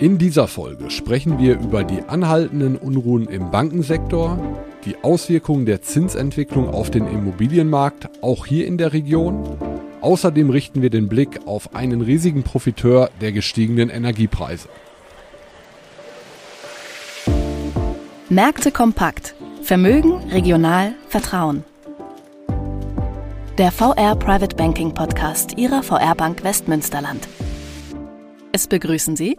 In dieser Folge sprechen wir über die anhaltenden Unruhen im Bankensektor, die Auswirkungen der Zinsentwicklung auf den Immobilienmarkt, auch hier in der Region. Außerdem richten wir den Blick auf einen riesigen Profiteur der gestiegenen Energiepreise. Märkte kompakt. Vermögen, regional, Vertrauen. Der VR Private Banking Podcast Ihrer VR Bank Westmünsterland. Es begrüßen Sie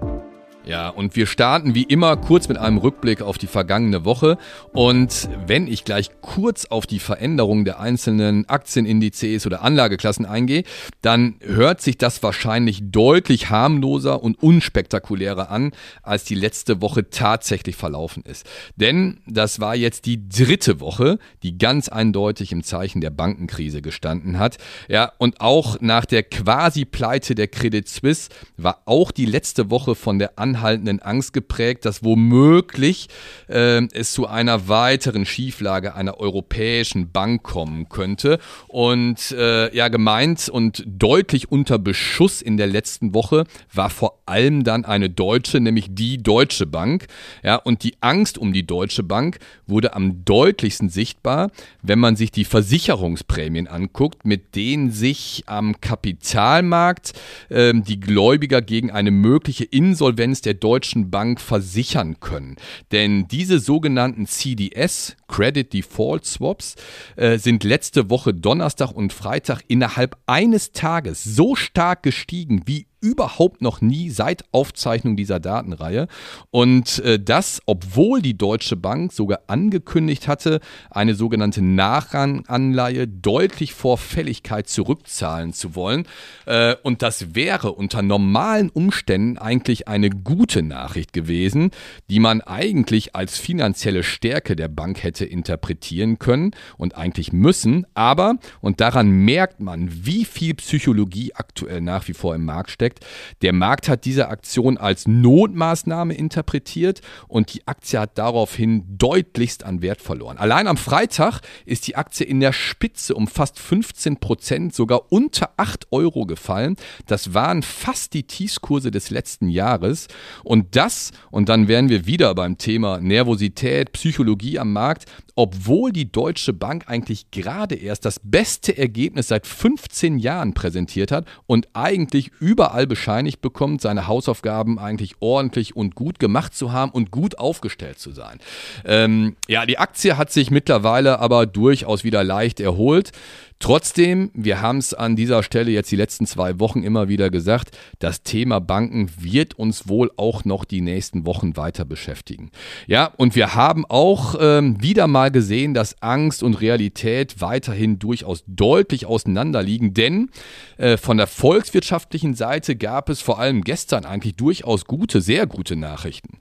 Ja, und wir starten wie immer kurz mit einem Rückblick auf die vergangene Woche. Und wenn ich gleich kurz auf die Veränderungen der einzelnen Aktienindizes oder Anlageklassen eingehe, dann hört sich das wahrscheinlich deutlich harmloser und unspektakulärer an, als die letzte Woche tatsächlich verlaufen ist. Denn das war jetzt die dritte Woche, die ganz eindeutig im Zeichen der Bankenkrise gestanden hat. Ja, und auch nach der quasi Pleite der Credit Suisse war auch die letzte Woche von der Anlage anhaltenden Angst geprägt, dass womöglich äh, es zu einer weiteren Schieflage einer europäischen Bank kommen könnte. Und äh, ja, gemeint und deutlich unter Beschuss in der letzten Woche war vor allem dann eine deutsche, nämlich die Deutsche Bank. Ja, und die Angst um die Deutsche Bank wurde am deutlichsten sichtbar, wenn man sich die Versicherungsprämien anguckt, mit denen sich am Kapitalmarkt äh, die Gläubiger gegen eine mögliche Insolvenz der Deutschen Bank versichern können. Denn diese sogenannten CDS, Credit Default Swaps, äh, sind letzte Woche Donnerstag und Freitag innerhalb eines Tages so stark gestiegen wie überhaupt noch nie seit Aufzeichnung dieser Datenreihe. Und äh, das, obwohl die Deutsche Bank sogar angekündigt hatte, eine sogenannte Nachranganleihe deutlich vor Fälligkeit zurückzahlen zu wollen. Äh, und das wäre unter normalen Umständen eigentlich eine gute Nachricht gewesen, die man eigentlich als finanzielle Stärke der Bank hätte interpretieren können und eigentlich müssen. Aber, und daran merkt man, wie viel Psychologie aktuell nach wie vor im Markt steckt, Endeffekt, der Markt hat diese Aktion als Notmaßnahme interpretiert und die Aktie hat daraufhin deutlichst an Wert verloren. Allein am Freitag ist die Aktie in der Spitze um fast 15 Prozent, sogar unter 8 Euro gefallen. Das waren fast die Tiefskurse des letzten Jahres. Und das, und dann wären wir wieder beim Thema Nervosität, Psychologie am Markt, obwohl die Deutsche Bank eigentlich gerade erst das beste Ergebnis seit 15 Jahren präsentiert hat und eigentlich überall bescheinigt bekommt, seine Hausaufgaben eigentlich ordentlich und gut gemacht zu haben und gut aufgestellt zu sein. Ähm, ja, die Aktie hat sich mittlerweile aber durchaus wieder leicht erholt. Trotzdem, wir haben es an dieser Stelle jetzt die letzten zwei Wochen immer wieder gesagt, das Thema Banken wird uns wohl auch noch die nächsten Wochen weiter beschäftigen. Ja, und wir haben auch ähm, wieder mal gesehen, dass Angst und Realität weiterhin durchaus deutlich auseinanderliegen, denn äh, von der volkswirtschaftlichen Seite gab es vor allem gestern eigentlich durchaus gute, sehr gute Nachrichten.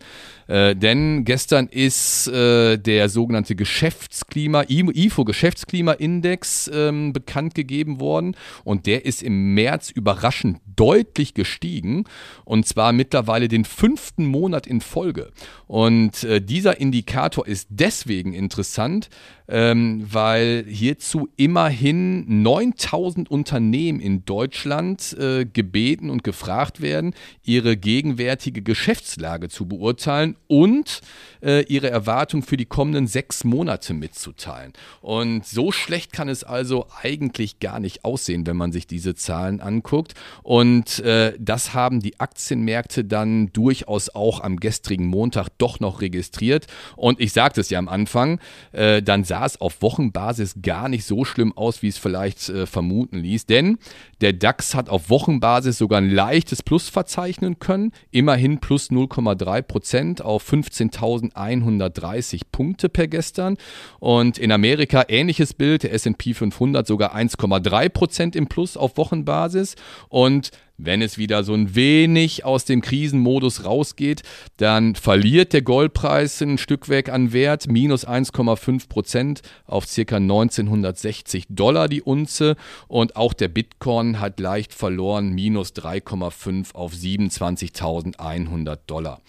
Äh, denn gestern ist äh, der sogenannte Geschäftsklima, IFO Geschäftsklimaindex ähm, bekannt gegeben worden und der ist im März überraschend deutlich gestiegen und zwar mittlerweile den fünften Monat in Folge. Und äh, dieser Indikator ist deswegen interessant, ähm, weil hierzu immerhin 9000 Unternehmen in Deutschland äh, gebeten und gefragt werden, ihre gegenwärtige Geschäftslage zu beurteilen und äh, ihre Erwartung für die kommenden sechs Monate mitzuteilen. Und so schlecht kann es also eigentlich gar nicht aussehen, wenn man sich diese Zahlen anguckt. Und äh, das haben die Aktienmärkte dann durchaus auch am gestrigen Montag doch noch registriert. Und ich sagte es ja am Anfang, äh, dann sah es auf Wochenbasis gar nicht so schlimm aus, wie es vielleicht äh, vermuten ließ. Denn der DAX hat auf Wochenbasis sogar ein leichtes Plus verzeichnen können. Immerhin plus 0,3 Prozent auf 15.130 Punkte per gestern. Und in Amerika ähnliches Bild, der SP 500 sogar 1,3 Prozent im Plus auf Wochenbasis. Und Wenn es wieder so ein wenig aus dem Krisenmodus rausgeht, dann verliert der Goldpreis ein Stück weg an Wert, minus 1,5 Prozent auf circa 1960 Dollar die Unze und auch der Bitcoin hat leicht verloren, minus 3,5 auf 27.100 Dollar.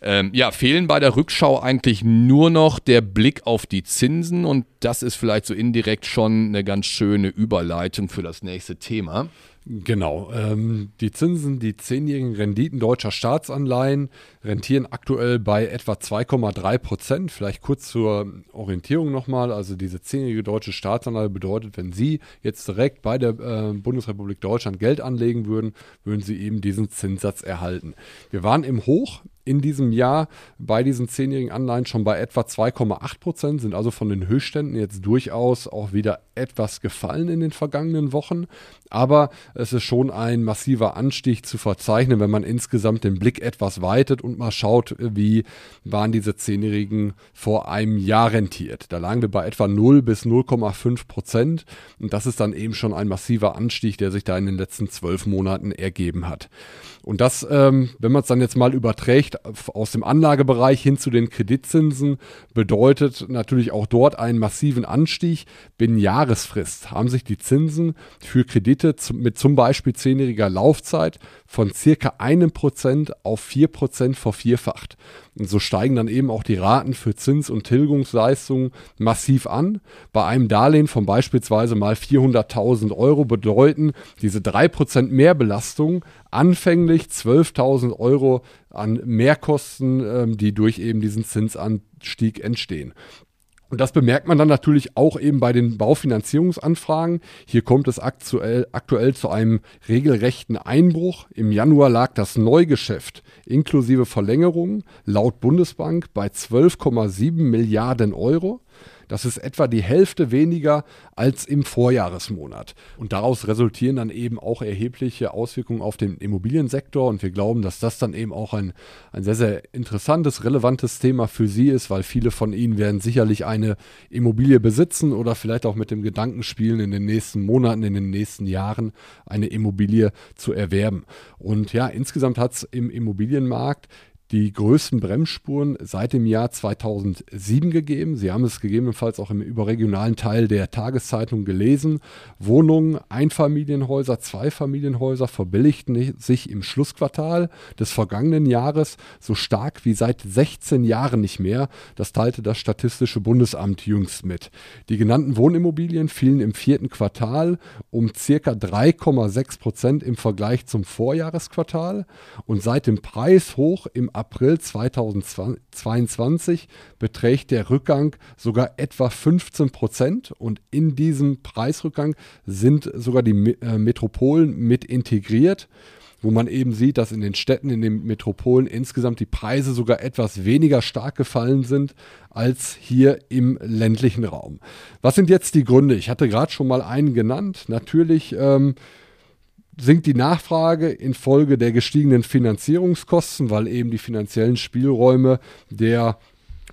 Ähm, ja, fehlen bei der Rückschau eigentlich nur noch der Blick auf die Zinsen und das ist vielleicht so indirekt schon eine ganz schöne Überleitung für das nächste Thema. Genau. Ähm, die Zinsen, die zehnjährigen Renditen deutscher Staatsanleihen rentieren aktuell bei etwa 2,3 Prozent. Vielleicht kurz zur Orientierung nochmal. Also diese zehnjährige deutsche Staatsanleihe bedeutet, wenn Sie jetzt direkt bei der äh, Bundesrepublik Deutschland Geld anlegen würden, würden Sie eben diesen Zinssatz erhalten. Wir waren im Hoch in diesem Jahr bei diesen zehnjährigen Anleihen schon bei etwa 2,8 Prozent, sind also von den Höchstständen jetzt durchaus auch wieder etwas gefallen in den vergangenen Wochen. Aber es ist schon ein massiver Anstieg zu verzeichnen, wenn man insgesamt den Blick etwas weitet und mal schaut, wie waren diese Zehnjährigen vor einem Jahr rentiert. Da lagen wir bei etwa 0 bis 0,5 Prozent. Und das ist dann eben schon ein massiver Anstieg, der sich da in den letzten zwölf Monaten ergeben hat. Und das, ähm, wenn man es dann jetzt mal überträgt aus dem Anlagebereich hin zu den Kreditzinsen, bedeutet natürlich auch dort einen massiven Anstieg. Binnen Jahresfrist haben sich die Zinsen für Kredite mit zum Beispiel zehnjähriger Laufzeit von circa einem Prozent auf vier Prozent vervierfacht. So steigen dann eben auch die Raten für Zins- und Tilgungsleistungen massiv an. Bei einem Darlehen von beispielsweise mal 400.000 Euro bedeuten diese drei Prozent Mehrbelastung anfänglich 12.000 Euro an Mehrkosten, ähm, die durch eben diesen Zinsanstieg entstehen. Und das bemerkt man dann natürlich auch eben bei den Baufinanzierungsanfragen. Hier kommt es aktuell, aktuell zu einem regelrechten Einbruch. Im Januar lag das Neugeschäft inklusive Verlängerung laut Bundesbank bei 12,7 Milliarden Euro. Das ist etwa die Hälfte weniger als im Vorjahresmonat. Und daraus resultieren dann eben auch erhebliche Auswirkungen auf den Immobiliensektor. Und wir glauben, dass das dann eben auch ein, ein sehr, sehr interessantes, relevantes Thema für Sie ist, weil viele von Ihnen werden sicherlich eine Immobilie besitzen oder vielleicht auch mit dem Gedanken spielen, in den nächsten Monaten, in den nächsten Jahren eine Immobilie zu erwerben. Und ja, insgesamt hat es im Immobilienmarkt die größten Bremsspuren seit dem Jahr 2007 gegeben. Sie haben es gegebenenfalls auch im überregionalen Teil der Tageszeitung gelesen. Wohnungen, Einfamilienhäuser, Zweifamilienhäuser verbilligten sich im Schlussquartal des vergangenen Jahres so stark wie seit 16 Jahren nicht mehr. Das teilte das Statistische Bundesamt jüngst mit. Die genannten Wohnimmobilien fielen im vierten Quartal um circa 3,6 Prozent im Vergleich zum Vorjahresquartal und seit dem Preishoch im April 2022 beträgt der Rückgang sogar etwa 15 Prozent und in diesem Preisrückgang sind sogar die äh, Metropolen mit integriert wo man eben sieht, dass in den Städten, in den Metropolen insgesamt die Preise sogar etwas weniger stark gefallen sind als hier im ländlichen Raum. Was sind jetzt die Gründe? Ich hatte gerade schon mal einen genannt. Natürlich ähm, sinkt die Nachfrage infolge der gestiegenen Finanzierungskosten, weil eben die finanziellen Spielräume der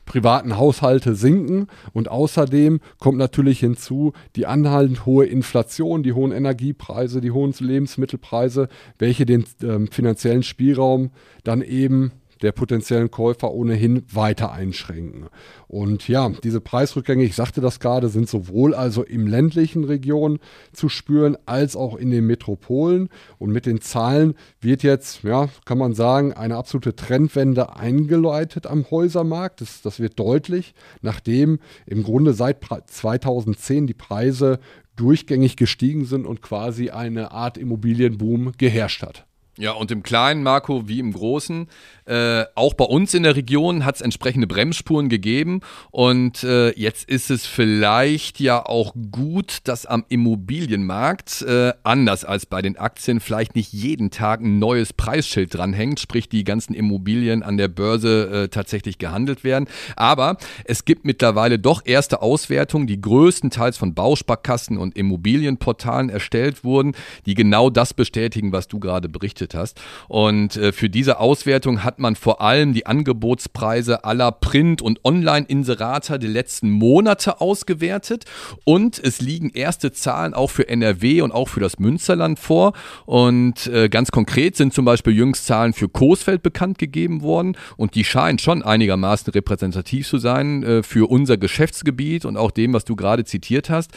privaten Haushalte sinken. Und außerdem kommt natürlich hinzu die anhaltend hohe Inflation, die hohen Energiepreise, die hohen Lebensmittelpreise, welche den äh, finanziellen Spielraum dann eben der potenziellen Käufer ohnehin weiter einschränken. Und ja, diese Preisrückgänge, ich sagte das gerade, sind sowohl also im ländlichen Region zu spüren als auch in den Metropolen. Und mit den Zahlen wird jetzt, ja, kann man sagen, eine absolute Trendwende eingeleitet am Häusermarkt. Das, das wird deutlich, nachdem im Grunde seit 2010 die Preise durchgängig gestiegen sind und quasi eine Art Immobilienboom geherrscht hat. Ja, und im Kleinen, Marco, wie im Großen. Äh, auch bei uns in der Region hat es entsprechende Bremsspuren gegeben. Und äh, jetzt ist es vielleicht ja auch gut, dass am Immobilienmarkt, äh, anders als bei den Aktien, vielleicht nicht jeden Tag ein neues Preisschild dranhängt, sprich die ganzen Immobilien an der Börse äh, tatsächlich gehandelt werden. Aber es gibt mittlerweile doch erste Auswertungen, die größtenteils von Bausparkassen und Immobilienportalen erstellt wurden, die genau das bestätigen, was du gerade berichtet berichtet hast. Und äh, für diese Auswertung hat man vor allem die Angebotspreise aller Print- und Online-Inserate der letzten Monate ausgewertet. Und es liegen erste Zahlen auch für NRW und auch für das Münsterland vor. Und äh, ganz konkret sind zum Beispiel jüngst Zahlen für Coesfeld bekannt gegeben worden. Und die scheinen schon einigermaßen repräsentativ zu sein äh, für unser Geschäftsgebiet und auch dem, was du gerade zitiert hast.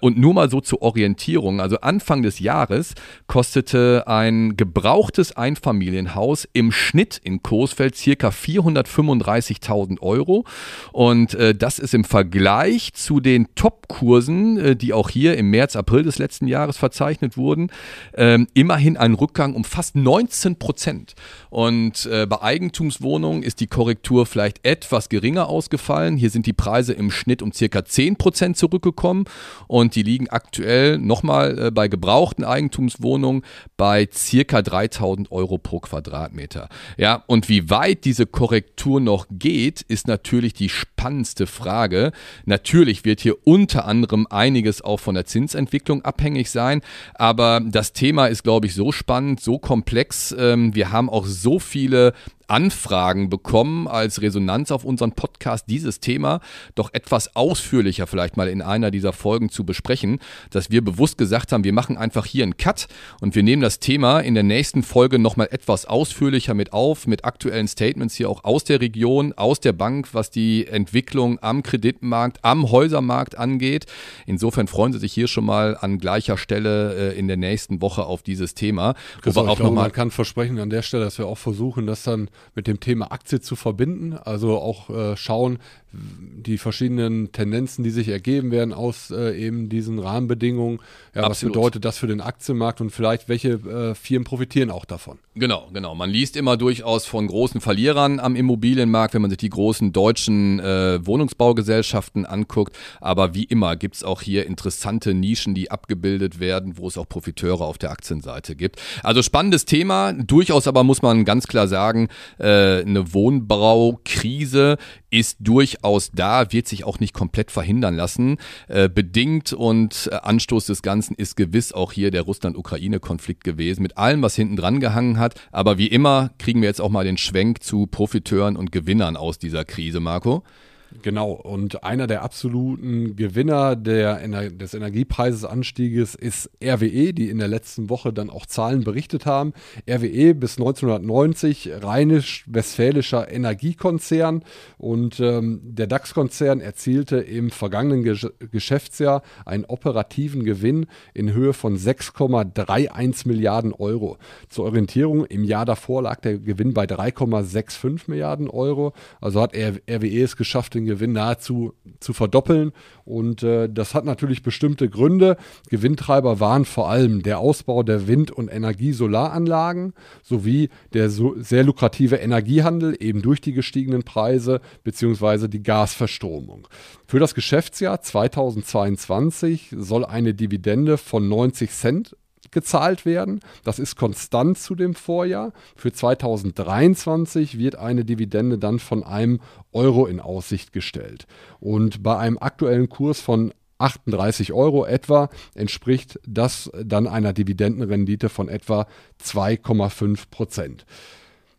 Und nur mal so zur Orientierung. Also Anfang des Jahres kostete ein gebrauchtes Einfamilienhaus im Schnitt in Coesfeld circa 435.000 Euro. Und äh, das ist im Vergleich zu den Top-Kursen, äh, die auch hier im März, April des letzten Jahres verzeichnet wurden, äh, immerhin ein Rückgang um fast 19 Prozent. Und äh, bei Eigentumswohnungen ist die Korrektur vielleicht etwas geringer ausgefallen. Hier sind die Preise im Schnitt um circa 10 Prozent zurückgekommen und die liegen aktuell nochmal äh, bei gebrauchten Eigentumswohnungen bei circa 3000 Euro pro Quadratmeter. Ja, und wie weit diese Korrektur noch geht, ist natürlich die spannendste Frage. Natürlich wird hier unter anderem einiges auch von der Zinsentwicklung abhängig sein, aber das Thema ist, glaube ich, so spannend, so komplex. Ähm, wir haben auch so viele Anfragen bekommen als Resonanz auf unseren Podcast, dieses Thema doch etwas ausführlicher vielleicht mal in einer dieser Folgen zu besprechen, dass wir bewusst gesagt haben, wir machen einfach hier einen Cut und wir nehmen das Thema in der nächsten Folge nochmal etwas ausführlicher mit auf, mit aktuellen Statements hier auch aus der Region, aus der Bank, was die Entwicklung am Kreditmarkt, am Häusermarkt angeht. Insofern freuen Sie sich hier schon mal an gleicher Stelle äh, in der nächsten Woche auf dieses Thema. Wir auch glaube, man kann versprechen an der Stelle, dass wir auch versuchen, das dann mit dem Thema Aktie zu verbinden. Also auch äh, schauen, die verschiedenen Tendenzen, die sich ergeben werden aus äh, eben diesen Rahmenbedingungen. Ja, was bedeutet das für den Aktienmarkt und vielleicht welche äh, Firmen profitieren auch davon? Genau, genau. Man liest immer durchaus von großen Verlierern am Immobilienmarkt, wenn man sich die großen deutschen äh, Wohnungsbaugesellschaften anguckt. Aber wie immer gibt es auch hier interessante Nischen, die abgebildet werden, wo es auch Profiteure auf der Aktienseite gibt. Also spannendes Thema. Durchaus aber muss man ganz klar sagen, äh, eine Wohnbaukrise ist durchaus da, wird sich auch nicht komplett verhindern lassen. Äh, bedingt und äh, Anstoß des Ganzen ist gewiss auch hier der Russland-Ukraine-Konflikt gewesen, mit allem, was hinten dran gehangen hat. Aber wie immer kriegen wir jetzt auch mal den Schwenk zu Profiteuren und Gewinnern aus dieser Krise, Marco. Genau, und einer der absoluten Gewinner der, des Energiepreisesanstieges ist RWE, die in der letzten Woche dann auch Zahlen berichtet haben. RWE bis 1990 rheinisch-westfälischer Energiekonzern und ähm, der DAX-Konzern erzielte im vergangenen Ge Geschäftsjahr einen operativen Gewinn in Höhe von 6,31 Milliarden Euro. Zur Orientierung, im Jahr davor lag der Gewinn bei 3,65 Milliarden Euro. Also hat RWE es geschafft, den Gewinn nahezu zu verdoppeln. Und äh, das hat natürlich bestimmte Gründe. Gewinntreiber waren vor allem der Ausbau der Wind- und Energiesolaranlagen sowie der so sehr lukrative Energiehandel eben durch die gestiegenen Preise beziehungsweise die Gasverstromung. Für das Geschäftsjahr 2022 soll eine Dividende von 90 Cent gezahlt werden. Das ist konstant zu dem Vorjahr. Für 2023 wird eine Dividende dann von einem Euro in Aussicht gestellt. Und bei einem aktuellen Kurs von 38 Euro etwa entspricht das dann einer Dividendenrendite von etwa 2,5 Prozent.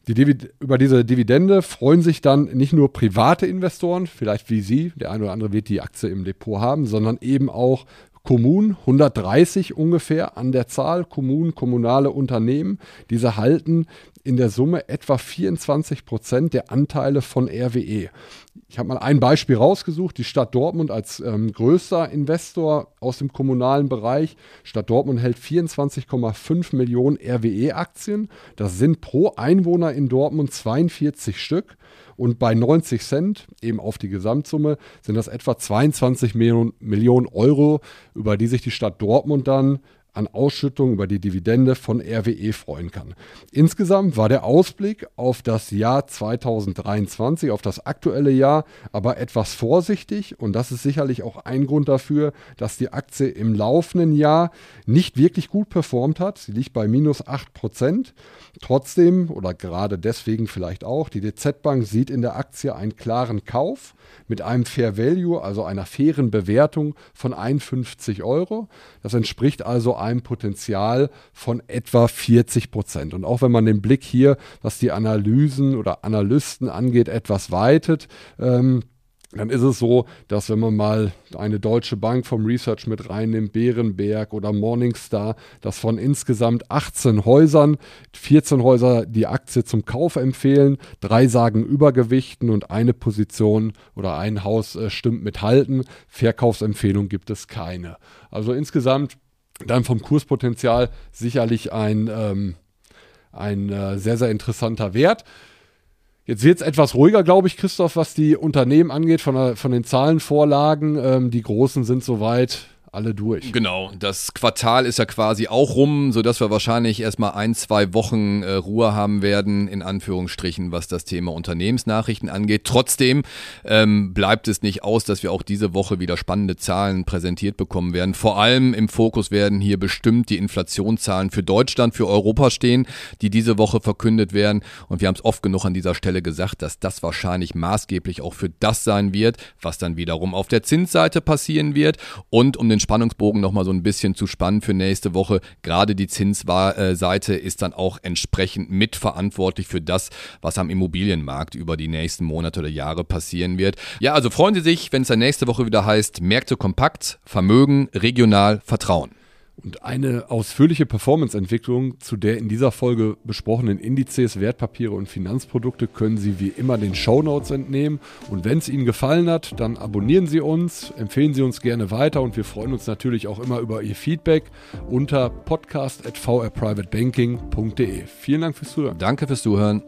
Die über diese Dividende freuen sich dann nicht nur private Investoren, vielleicht wie Sie, der eine oder andere wird die Aktie im Depot haben, sondern eben auch Kommunen, 130 ungefähr an der Zahl, Kommunen, kommunale Unternehmen. Diese halten in der Summe etwa 24 Prozent der Anteile von RWE. Ich habe mal ein Beispiel rausgesucht. Die Stadt Dortmund als ähm, größter Investor aus dem kommunalen Bereich. Stadt Dortmund hält 24,5 Millionen RWE-Aktien. Das sind pro Einwohner in Dortmund 42 Stück. Und bei 90 Cent, eben auf die Gesamtsumme, sind das etwa 22 Millionen Euro, über die sich die Stadt Dortmund dann an Ausschüttung über die Dividende von RWE freuen kann. Insgesamt war der Ausblick auf das Jahr 2023, auf das aktuelle Jahr, aber etwas vorsichtig und das ist sicherlich auch ein Grund dafür, dass die Aktie im laufenden Jahr nicht wirklich gut performt hat. Sie liegt bei minus 8 Prozent. Trotzdem oder gerade deswegen vielleicht auch, die DZ Bank sieht in der Aktie einen klaren Kauf mit einem Fair Value, also einer fairen Bewertung von 51 Euro. Das entspricht also einem Potenzial von etwa 40 Prozent. Und auch wenn man den Blick hier, was die Analysen oder Analysten angeht, etwas weitet, ähm, dann ist es so, dass wenn man mal eine deutsche Bank vom Research mit reinnimmt, Bärenberg oder Morningstar, dass von insgesamt 18 Häusern 14 Häuser die Aktie zum Kauf empfehlen, drei sagen Übergewichten und eine Position oder ein Haus äh, stimmt mit Halten. Verkaufsempfehlung gibt es keine. Also insgesamt dann vom Kurspotenzial sicherlich ein, ähm, ein äh, sehr, sehr interessanter Wert. Jetzt wird es etwas ruhiger, glaube ich, Christoph, was die Unternehmen angeht, von, der, von den Zahlenvorlagen. Ähm, die Großen sind soweit alle durch. Genau, das Quartal ist ja quasi auch rum, sodass wir wahrscheinlich erstmal ein, zwei Wochen äh, Ruhe haben werden, in Anführungsstrichen, was das Thema Unternehmensnachrichten angeht. Trotzdem ähm, bleibt es nicht aus, dass wir auch diese Woche wieder spannende Zahlen präsentiert bekommen werden. Vor allem im Fokus werden hier bestimmt die Inflationszahlen für Deutschland, für Europa stehen, die diese Woche verkündet werden. Und wir haben es oft genug an dieser Stelle gesagt, dass das wahrscheinlich maßgeblich auch für das sein wird, was dann wiederum auf der Zinsseite passieren wird. Und um den Spannungsbogen nochmal so ein bisschen zu spannen für nächste Woche. Gerade die Zinsseite ist dann auch entsprechend mitverantwortlich für das, was am Immobilienmarkt über die nächsten Monate oder Jahre passieren wird. Ja, also freuen Sie sich, wenn es dann nächste Woche wieder heißt, Märkte kompakt, Vermögen, regional, Vertrauen. Und eine ausführliche Performance-Entwicklung zu der in dieser Folge besprochenen Indizes, Wertpapiere und Finanzprodukte können Sie wie immer den Show Notes entnehmen. Und wenn es Ihnen gefallen hat, dann abonnieren Sie uns, empfehlen Sie uns gerne weiter und wir freuen uns natürlich auch immer über Ihr Feedback unter podcast.vrprivatebanking.de. Vielen Dank fürs Zuhören. Danke fürs Zuhören.